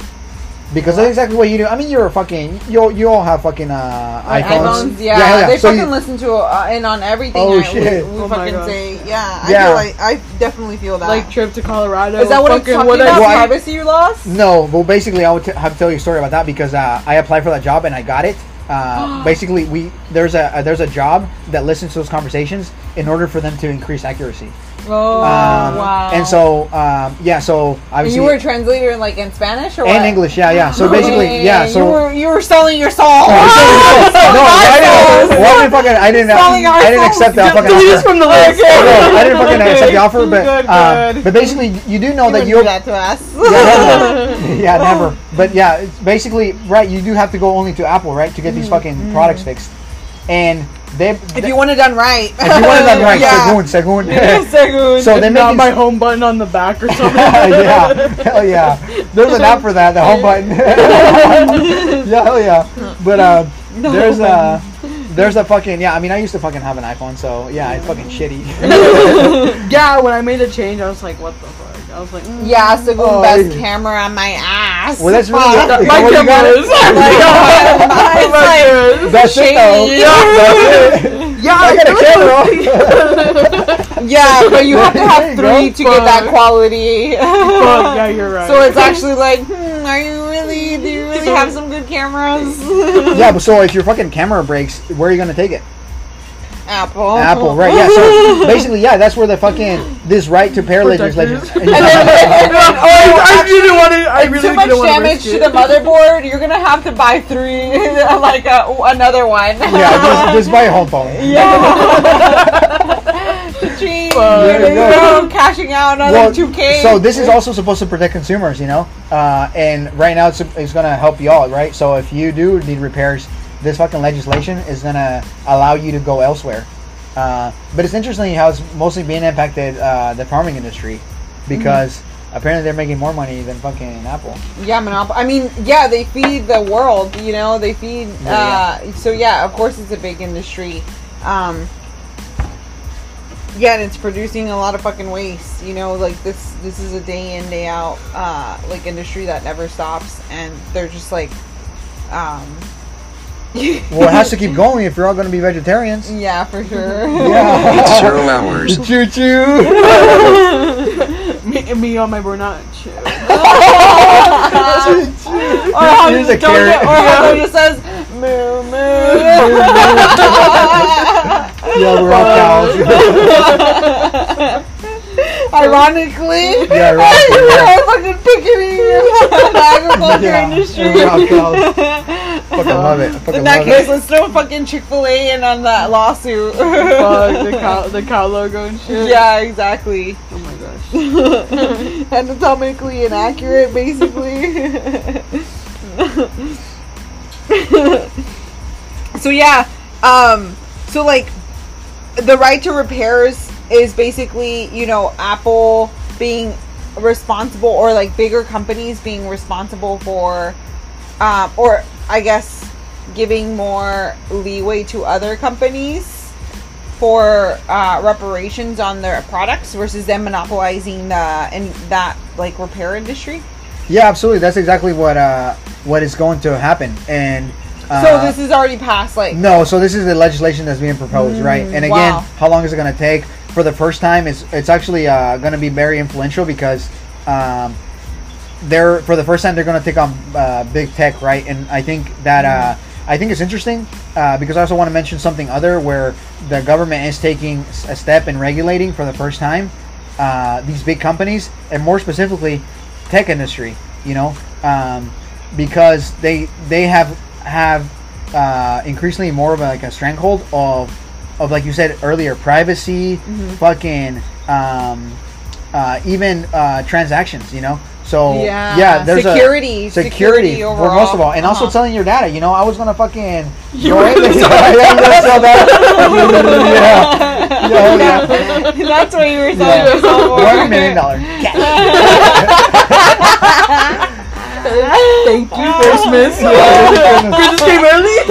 because that's exactly what you do. I mean, you're a fucking you you all have fucking uh, Like iPhones. iPhones, yeah, hell they So fucking you- listen to uh, in on everything. Oh, I, shit. We, we Oh my fucking God. say, yeah. I Yeah. feel like I definitely feel that. Like trip to Colorado. is that what it's fucking talking what about? Why- Privacy loss? No, well, basically, I would t- have to tell you a story about that because uh, I applied for that job and I got it. Uh, basically, we there's a there's a job that listens to those conversations in order for them to increase accuracy. Oh Um, wow! And so, um, yeah, so And obviously, you were a translator in, like in Spanish or and what? English, yeah, yeah. So basically, yeah. So you were you were selling your soul. no, I didn't, well, I didn't fucking, I didn't, I didn't accept that fucking Delete us offer. from the list. No, I didn't fucking accept the offer, but Good, uh, good. but basically, you do know You that wouldn't you do that to us. yeah, never. yeah, never. But yeah, it's basically, right? You do have to go only to Apple, right, to get these fucking products fixed, and they. if you want it done right. if you want it done right, yeah. segun, segun. Segun. so they make my home button on the back or something. yeah, hell yeah. There's an app for that, the home button. yeah, hell yeah. But uh, there's a there's a fucking yeah. I mean, I used to fucking have an iPhone, so yeah, it's fucking shitty. yeah, when I made the change, I was like, what the fuck? I was like, mm. Yeah, Segun Oh, best yeah. camera on my ass. well, that's really Fuck. is my that what you got? camera is. It's like- That's it though. Shady. That's it. Yeah, I got a camera. Yeah, but you have to have three to get that quality. Yeah, you're right. So it's actually like, hmm, are you really? Do you really have some good cameras? yeah, but so if your fucking camera breaks, where are you gonna take it? Apple. Apple, right? Yeah. So basically, yeah, that's where the fucking this right to pair legislation. Protectors. And then, and then, oh, I actually, really want to. I if really too much didn't want damage to to the motherboard, you're gonna have to buy three, like a, another one. yeah, just, just buy a home phone. Ching, Fuck. there There you you go. go, cashing out another Well, 2K. So this is also supposed to protect consumers, you know, uh, and right now it's, it's going to help you all, right? So if you do need repairs, this fucking legislation is going to allow you to go elsewhere. Uh, but it's interesting how it's mostly being impacted uh, the farming industry because apparently they're making more money than fucking Apple. Yeah, Monopoly. I mean, yeah, they feed the world. You know, they feed. Yeah, Uh, so yeah, of course, it's a big industry. Um, yeah, and it's producing a lot of fucking waste. You know, like this. This is a day in day out uh, like industry that never stops, and they're just like. Um, Well, it has to keep going if you're all going to be vegetarians. Yeah, for sure. Yeah. It's Zero hours. choo choo. Me, me on my burnout. Chill. or how Here's a carrot. Or how Doja says, moo moo. yeah, we're all cows. Ironically. yeah, right. I'm fucking picketing the agriculture Yeah, industry. we're. Fucking love it. I fucking In that love case, it. let's throw fucking Chick Fil A in on that lawsuit. Fuck the cow, the cow logo and shit. yeah, exactly. Oh my gosh. Anatomically inaccurate, basically. so yeah, um, so like the right to repairs is basically you know Apple being responsible or like bigger companies being responsible for, um, or I guess giving more leeway to other companies for uh, reparations on their products versus them monopolizing the in that like repair industry. Yeah, absolutely. That's exactly what uh, what is going to happen. And uh, so this is already passed. Like no, so this is the legislation that's being proposed, right? And again, wow. how long is it going to take? For the first time, it's it's actually uh, going to be very influential because um, they're for the first time they're going to take on uh, big tech, right? And I think that uh, I think it's interesting uh, because I also want to mention something other where the government is taking a step in regulating for the first time uh, these big companies and more specifically tech industry. You know, um, because they they have have uh, increasingly more of a, like a stranglehold of of like you said earlier privacy, fucking um, uh, even uh, transactions. You know. So Yeah, yeah, there's a- security, security, security for most of all, and also Uh-huh. telling your data. You know, I was gonna fucking You go were in there- gonna yeah, yeah, I'm gonna sell that. yeah, yeah, yeah. That's what you were saying. Yeah. yourself for. One million dollar cash. Thank you, Christmas. Yeah, Christmas came early.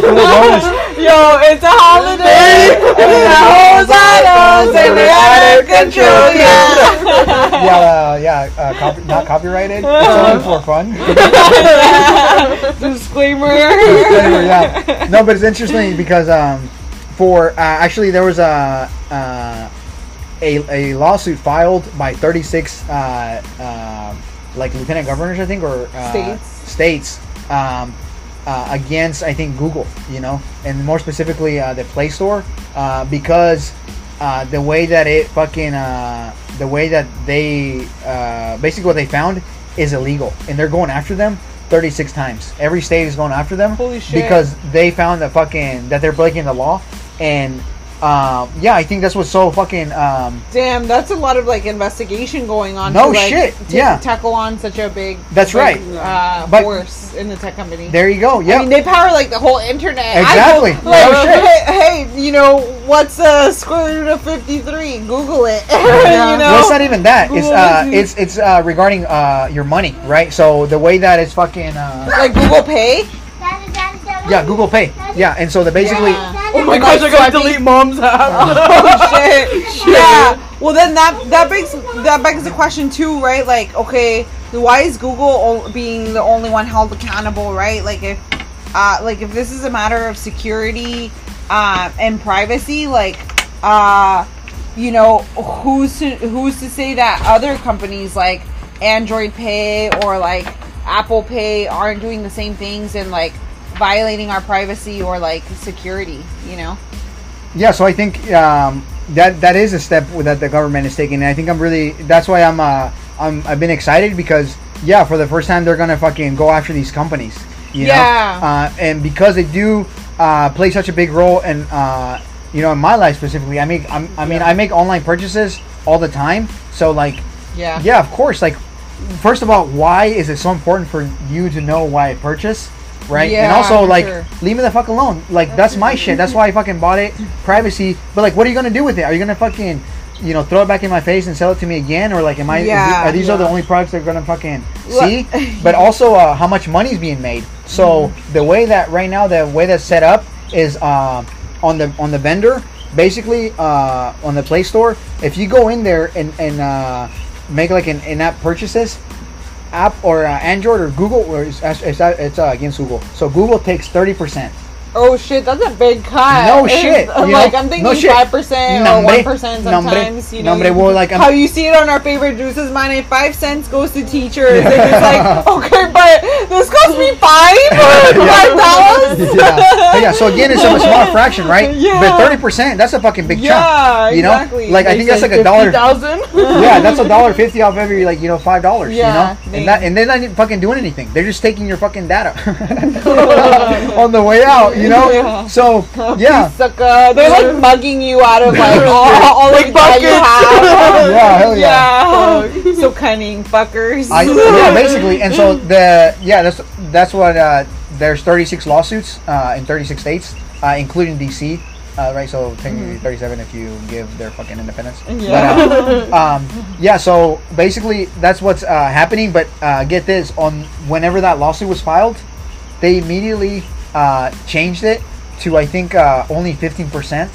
Little bonus. Yo, it's a holiday. and the hoes on us, and they're out of control. Yeah. yeah, uh, yeah, uh, copy, not copyrighted. It's only for fun. Disclaimer. Anyway, yeah. No, but it's interesting because um, for uh, actually there was a uh, a, a lawsuit filed by 36 uh, uh, like lieutenant governors, I think, or uh, States. states um, uh, against I think Google, you know, and more specifically uh, the Play Store uh, because uh, the way that it fucking uh, the way that they uh, basically what they found is illegal, and they're going after them 36 times. Every state is going after them because they found that fucking that they're breaking the law, and um, yeah, I think that's what's so fucking um, Damn, that's a lot of like investigation going on. No to, like, shit, To yeah. tackle on such a big. That's big, right. Uh, But- force in the tech company. there you go. Yeah, I mean, they power like the whole internet. Exactly. Go, like, No shit. hey, hey, you know what's uh, square root of fifty three? Google it. you know. Well, it's not even that. It's uh, it's it's uh, regarding uh, your money, right? So the way that it's fucking uh, like Google Pay. Yeah, Google Pay, yeah, and so the basically Yeah. Oh my Like gosh, I gotta delete mom's app. Oh shit. Yeah. Well, then that that begs that begs the question too, right? Like, okay, why is Google o- being the only one held accountable, right? Like, if uh, like if this is a matter of security uh, and privacy, like, uh, you know, who's to who's to say that other companies like Android Pay or like Apple Pay aren't doing the same things and like violating our privacy or like security, you know? yeah. So I think um, that that is a step that the government is taking, and I think I'm really that's why I'm uh, I'm I've been excited because yeah, for the first time they're gonna fucking go after these companies, you Yeah. know, uh, and because they do uh, play such a big role in uh, you know in my life specifically. I make I'm, I mean I make online purchases all the time, so like Yeah. Yeah, of course. Like, first of all, why is it so important for you to know why I purchase? Right? and also, like, sure. leave me the fuck alone. Like, that's my shit. That's why I fucking bought it. Privacy. But, like, what are you going to do with it? Are you going to fucking, you know, throw it back in my face and sell it to me again? Or, like, am I, Yeah, are these are the only products they're going to fucking see? but also, uh, how much money is being made. So, Mm-hmm. the way that, right now, the way that's set up is uh, on the on the vendor, basically, uh, on the Play Store, if you go in there and, and, uh, make like an in-app purchases app or uh, android or google or it's, it's, it's, uh, against google? So google takes 30% Oh shit, that's a big cut. No It's- shit, like know? I'm thinking No five percent or one percent Nombre. sometimes. You know, Nombre, well, like, I'm- how you see it on our favorite juices money. Five cents goes to teachers. and it's like okay, but this cost me five or five dollars. yeah. yeah so again it's a small fraction right Yeah. but 30% that's a fucking big Yeah, chunk you know exactly. like i think that's like a dollar thousand. yeah that's a dollar 50 off every like you know five dollars Yeah, you know and that and they're not even fucking doing anything they're just taking your fucking data on the way out you know Yeah. so yeah Sucker. They're like mugging you out of like all, all the that you have. yeah hell yeah Yeah. so cunning fuckers. I, yeah, basically, and so the yeah, that's that's what uh, there's 36 lawsuits uh, in 36 states, uh, including DC, uh, right? So technically 37 if you give their fucking independence. Yeah. But, uh, um, yeah. So basically, that's what's uh, happening. But uh, get this: on whenever that lawsuit was filed, they immediately uh, changed it to I think uh, only 15 percent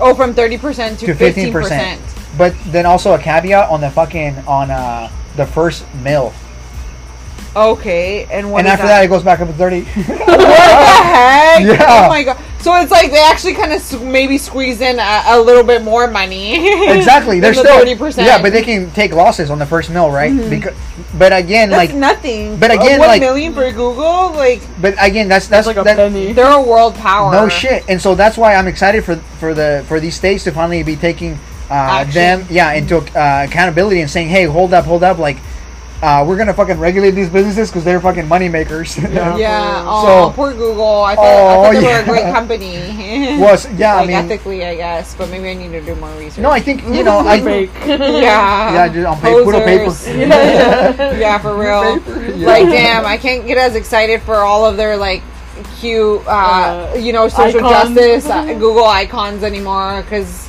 oh, from thirty percent to fifteen percent. percent. But then also a caveat on the fucking on uh, the first mill. Okay, and what and after that? it goes back up to 30 what the heck? Yeah. Oh my god. So it's like they actually kind of maybe squeeze in a, a little bit more money. exactly they're than still thirty percent. yeah but they can take losses on the first mill right because but again That's like nothing. but Uh, again, one like- million for Google, like but again that's that's, That's like a that- penny. they're a world power. no shit and so that's why i'm excited for for the for these states to finally be taking uh, them yeah into uh, accountability and saying hey hold up hold up like uh, we're gonna fucking regulate these businesses because they're fucking money makers Yeah. Oh, So- poor Google. I thought, I Oh, thought they were a great company. Well, s- yeah, I mean- ethically, I guess, but maybe I need to do more research. no i think you know i Fake. yeah. yeah just on paper, puro paper Posers. yeah, for real. Yeah. Like, damn, I can't get as excited for all of their like cute, uh, Uh, you know, social icons. justice uh, Google icons anymore because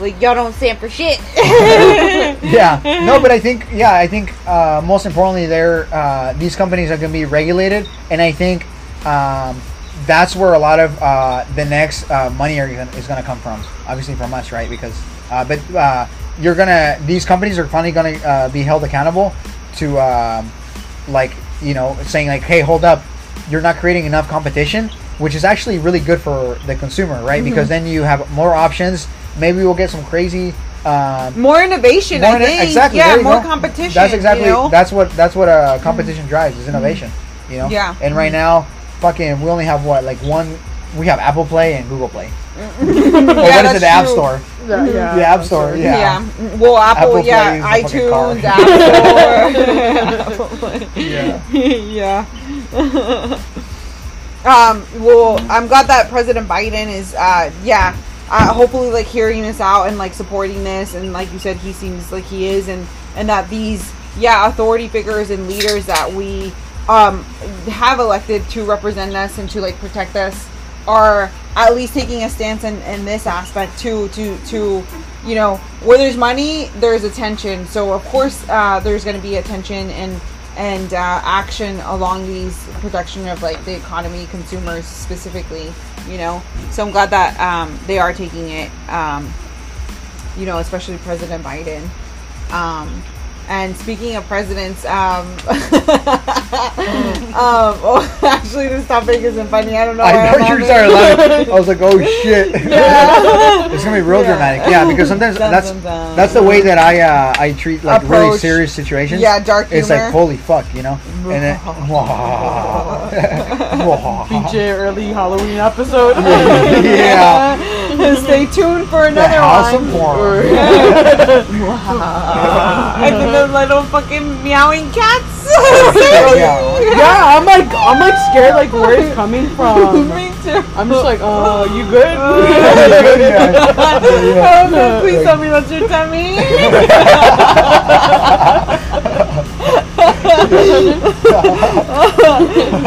like y'all don't stand for shit. yeah no but i think yeah i think uh, most importantly they're uh, these companies are going to be regulated and i think um, that's where a lot of uh, the next uh, money are gonna, is going to come from. Obviously from us, right? Because uh, but uh, you're gonna these companies are finally going to uh, be held accountable to um, like you know saying like, hey, hold up, you're not creating enough competition, which is actually really good for the consumer, right? Because then you have more options. Maybe we'll get some crazy. Um, More innovation, more I think. exactly. Yeah, more go. competition. That's exactly You know? that's what that's what uh, competition drives is innovation. You know. Yeah. And right now, fucking, we only have what like one. We have Apple Play and Google Play. or Yeah, what is it? The App. Store. Yeah, yeah, The App Store. Yeah. Yeah. Well, Apple, Apple yeah, Play iTunes, fucking App Yeah. yeah. um. Well, I'm glad that President Biden is. Uh. Yeah. Uh, hopefully, like hearing this out and like supporting this, and like you said, he seems like he is, and and that these yeah authority figures and leaders that we um have elected to represent us and to like protect us are at least taking a stance in, in this aspect too to to you know where there's money there's attention. So of course uh, there's going to be attention and and uh, action along these protection of like the economy consumers specifically you know? So i'm glad that um, they are taking it um, you know especially president biden. Um, and speaking of presidents, um, um, oh, actually, this topic isn't funny. I don't know. I know you it. started laughing. I was like, oh shit. it's gonna be real Yeah. dramatic. Yeah, because sometimes Dun, that's dun, dun. that's the way that I uh, I treat like really serious situations. Yeah, dark Humor. It's like holy fuck, you know. And then, PJ early Halloween episode. yeah. Stay tuned for The another house one. of porn. and then the little fucking meowing cats. yeah. yeah, I'm like, I'm like scared, like where it's coming from. Me too. I'm just like, oh, you good? Yeah. Oh no! Please tell me that's your tummy.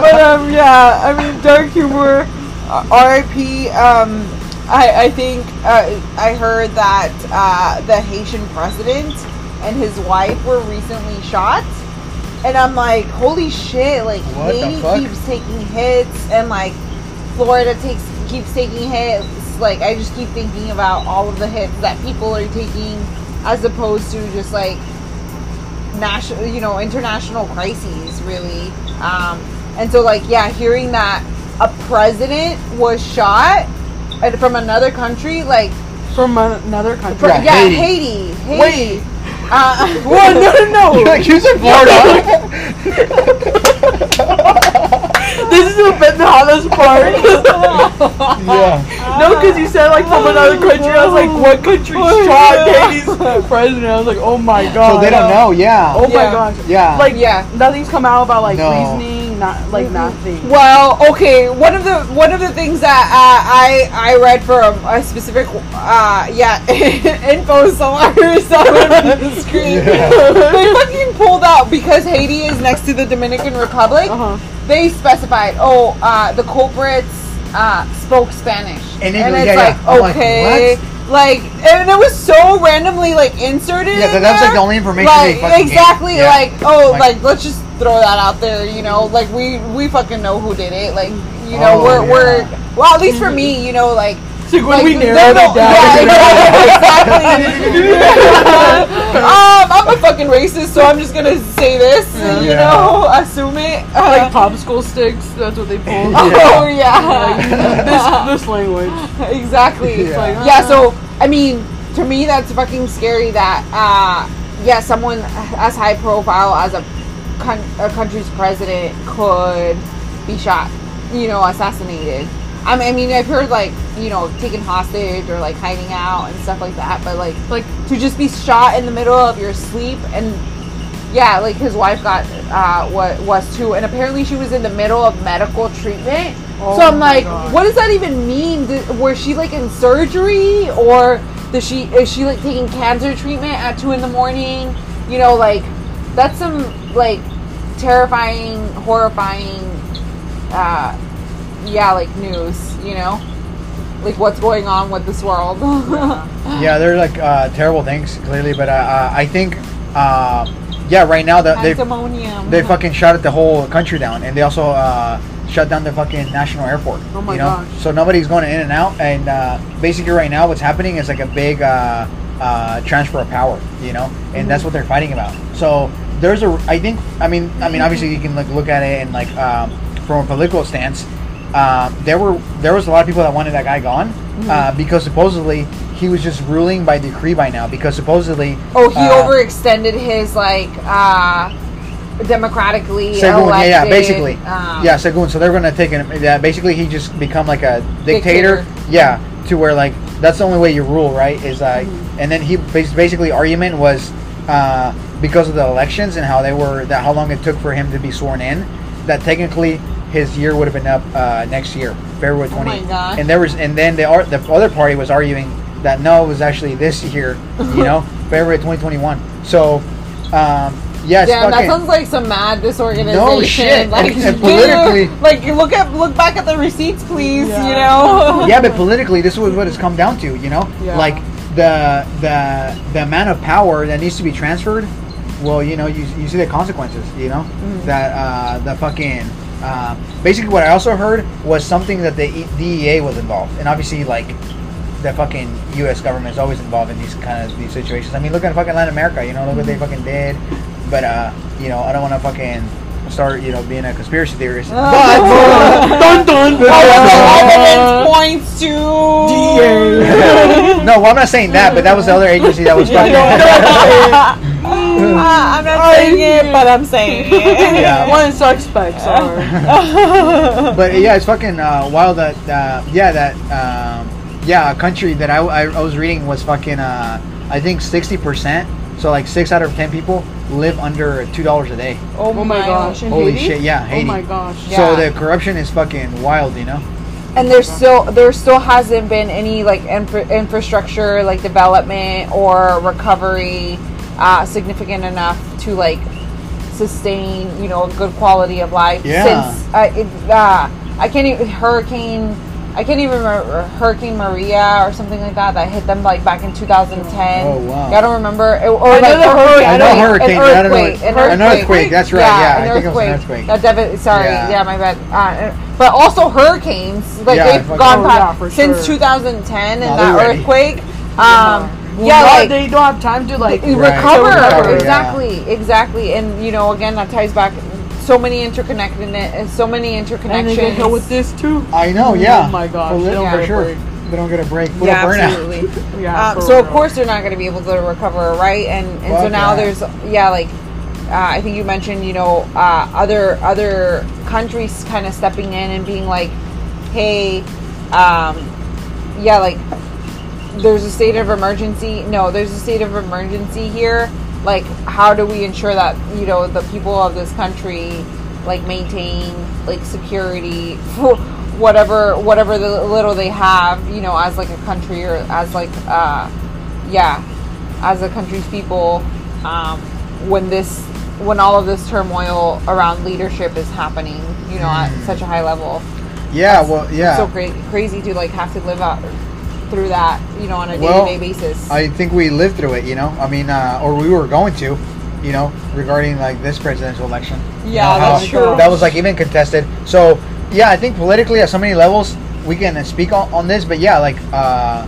but um, yeah, I mean, dark humor. Uh, R.I.P. Um, I I think uh, I heard that uh, the Haitian president and his wife were recently shot, and I'm like, holy shit! Like What Haiti keeps taking hits, and like Florida takes keeps taking hits. Like I just keep thinking about all of the hits that people are taking, as opposed to just like national, you know, international crises, really. Um, and so, like, yeah, hearing that a president was shot and from another country, like, From another fr- country. Yeah, yeah, Haiti. Haiti, Haiti. Uh, What? No, no, no. Like you said Florida. this is the bit hottest part. yeah. no, because you said like from another country. I was like, what country shot Haiti's president? I was like, oh my god. So they don't know. Yeah. Oh my gosh. Yeah. Like Yeah. nothing's come out about like No. reasoning, not like nothing. Well, okay. One of the one of the things that uh, I I read from a specific uh yeah info somewhere somewhere on the screen. they fucking pulled out because Haiti is next to the Dominican Republic. Uh-huh. They specified, oh, uh, the culprits uh, spoke Spanish, In and it's yeah, like yeah. I'm like, okay. Like, and it was so randomly like inserted. Yeah, in that- that's, like, the only information Like, they exactly. Yeah. Like, oh, Like- like, let's just throw that out there. You know, like we we fucking know who did it. Like, you know, Oh, we're yeah. we're well, at least for me, you know, like. So when Like, we there narrowed no- it down, Yeah, exactly. um, I'm a fucking racist, so I'm just gonna say this. You know, assume it. Uh, like popsicle sticks. That's what they pulled. Oh Like, yeah, this this language. exactly. Yeah. like, Yeah. uh, So I mean, to me, that's fucking scary. That uh, yeah, someone as high profile as a, con- a country's president could be shot. You know, assassinated. I mean, I mean, I've heard like you know taken hostage or like hiding out and stuff like that. But like Like to just be shot in the middle of your sleep and yeah like his wife got uh what was too and apparently she was in the middle of medical treatment Oh so i'm like God. what does that even mean Did, was she like in surgery or does she is she like taking cancer treatment at two in the morning you know like that's some like terrifying horrifying uh yeah like news you know like what's going on with this world yeah, they're like uh, terrible things clearly, but uh, uh, I think uh, yeah, right now the, they they fucking shut the whole country down, and they also uh, shut down the fucking national airport. Oh my you know? gosh. So nobody's going in and out, and uh, basically right now what's happening is like a big uh, uh, transfer of power. You know, and Mm-hmm. that's what they're fighting about. So there's a, I think, I mean, I mean, obviously you can like look at it and like um, from a political stance. Um, there were there was a lot of people that wanted that guy gone Mm-hmm. uh, because supposedly he was just ruling by decree by now because supposedly oh, he uh, overextended his like uh democratically Segun, yeah, yeah, basically, um, yeah, Segun. So they're gonna take him. Yeah, basically, he just become like a dictator. Dictator. Yeah, to where like that's the only way you rule, right? Is like, Mm-hmm. and then he basically argument was uh, because of the elections and how they were that how long it took for him to be sworn in, that technically his year would have been up uh, next year, February Oh my twenty. gosh. and there was, and then the the other party was arguing that no, it was actually this year, you know, February twenty twenty one. So. Um, yeah, it's Damn, that sounds like some mad disorganization. No shit. Like, And- and dude, politically- like look at look back at the receipts, please. Yeah. You know. yeah, but politically, this is what it's come down to. You know, Yeah. like the the the amount of power that needs to be transferred. Well, you know, you, you see the consequences. You know that uh, the fucking uh, basically what I also heard was something that the E- DEA was involved, and obviously like the fucking U.S. government is always involved in these kind of these situations. I mean, look at fucking Latin America. You know, look what they fucking did. But uh, you know, I don't want to fucking start you know being a conspiracy theorist. but dun dun. All the evidence points to. no, well, I'm not saying that, but that was the other agency that was fucking. Uh, I'm not saying it, but I'm saying it. Yeah. One suspects are. but yeah, it's fucking uh, wild that uh, yeah that um, yeah a country that I, I, I was reading was fucking uh, I think sixty percent. So like six out of ten people live under two dollars a day. Oh, Oh my gosh. In Holy Haiti? shit! Yeah, Haiti. Oh my gosh. Yeah. So the corruption is fucking wild, you know. And there's still there still hasn't been any like infra- infrastructure like development or recovery uh, significant enough to like sustain you know a good quality of life Yeah. since uh, it, uh, I can't even hurricane I can't even remember Hurricane Maria or something like that that hit them like back in 2010. Oh, wow. I don't remember. It- or I know like the or- hurricane. I know an hurricane, but I don't know earthquake, what- an earthquake, that's right, yeah, an I think it was an earthquake. That devi- sorry, Yeah. yeah, my bad. Uh, but also hurricanes, like Yeah, they've fucking- gone Oh, past yeah, since sure. 2010 and No, that they're ready. earthquake. Um, Well, yeah, not- like they don't have time to like you Right. recover, Recover, yeah. exactly, exactly, and you know, again, that ties back so many interconnectedness, so many and they interconnections. get hit with this too. I know, yeah. Oh my gosh, for, they don't for get a sure. break. They don't get a break. Put yeah, burnout. absolutely. Yeah. Um, for so of course they're not going to be able to recover, right? And and so now yeah. there's yeah, like uh, I think you mentioned, you know, uh, other other countries kind of stepping in and being like, hey, um, yeah, like there's a state of emergency. No, there's a state of emergency here. Like, how do we ensure that you know the people of this country like maintain like security for whatever whatever the little they have, you know, as like a country or as like uh, yeah, as a country's people. Um, when this when all of this turmoil around leadership is happening, you know, at such a high level Yeah, well, yeah. so cra- crazy to like have to live out through that, you know, on a Well, day-to-day basis. I think we lived through it, you know. I mean, uh, or we were going to, you know, regarding like this presidential election. You Yeah, know, that's true. That was like even contested. So yeah, I think politically at so many levels we can speak on, on this. But yeah, like uh,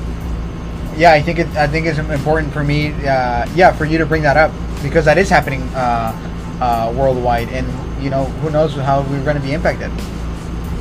yeah, I think it. I think it's important for me. Uh, yeah, for you to bring that up because that is happening uh, uh, worldwide, and you know who knows how we're going to be impacted.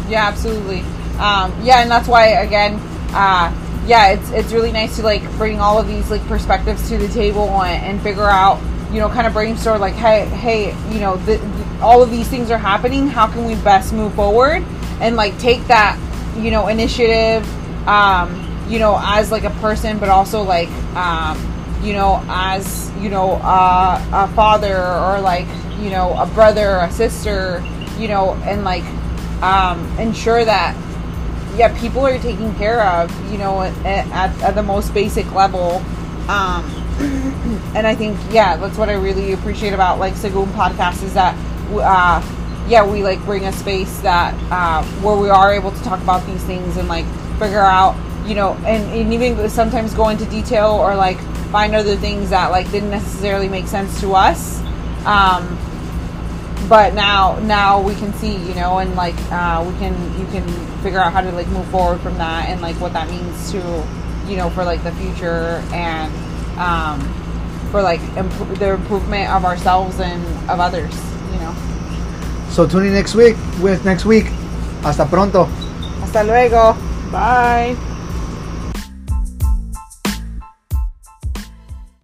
yeah, absolutely. Um, yeah, and that's why again, uh, yeah, it's it's really nice to like bring all of these like perspectives to the table and, and figure out, you know, kind of brainstorm like, hey, hey, you know, th- all of these things are happening. How can we best move forward and like take that, you know, initiative, um, you know, as like a person, but also like, um, you know, as you know, uh, a father or like, you know, a brother, or a sister, you know, and like um, ensure that yeah people are taken care of you know at, at, at the most basic level. Um, and i think yeah that's what i really appreciate about like Segun podcast is that uh, yeah we like bring a space that uh, where we are able to talk about these things and like figure out you know and, and even sometimes go into detail or like find other things that like didn't necessarily make sense to us. Um, but now now we can see you know and like uh, we can you can figure out how to like move forward from that and like what that means to you know for like the future and um, for like imp- the improvement of ourselves and of others you know So tune in next week with next week. Hasta pronto. hasta luego Bye.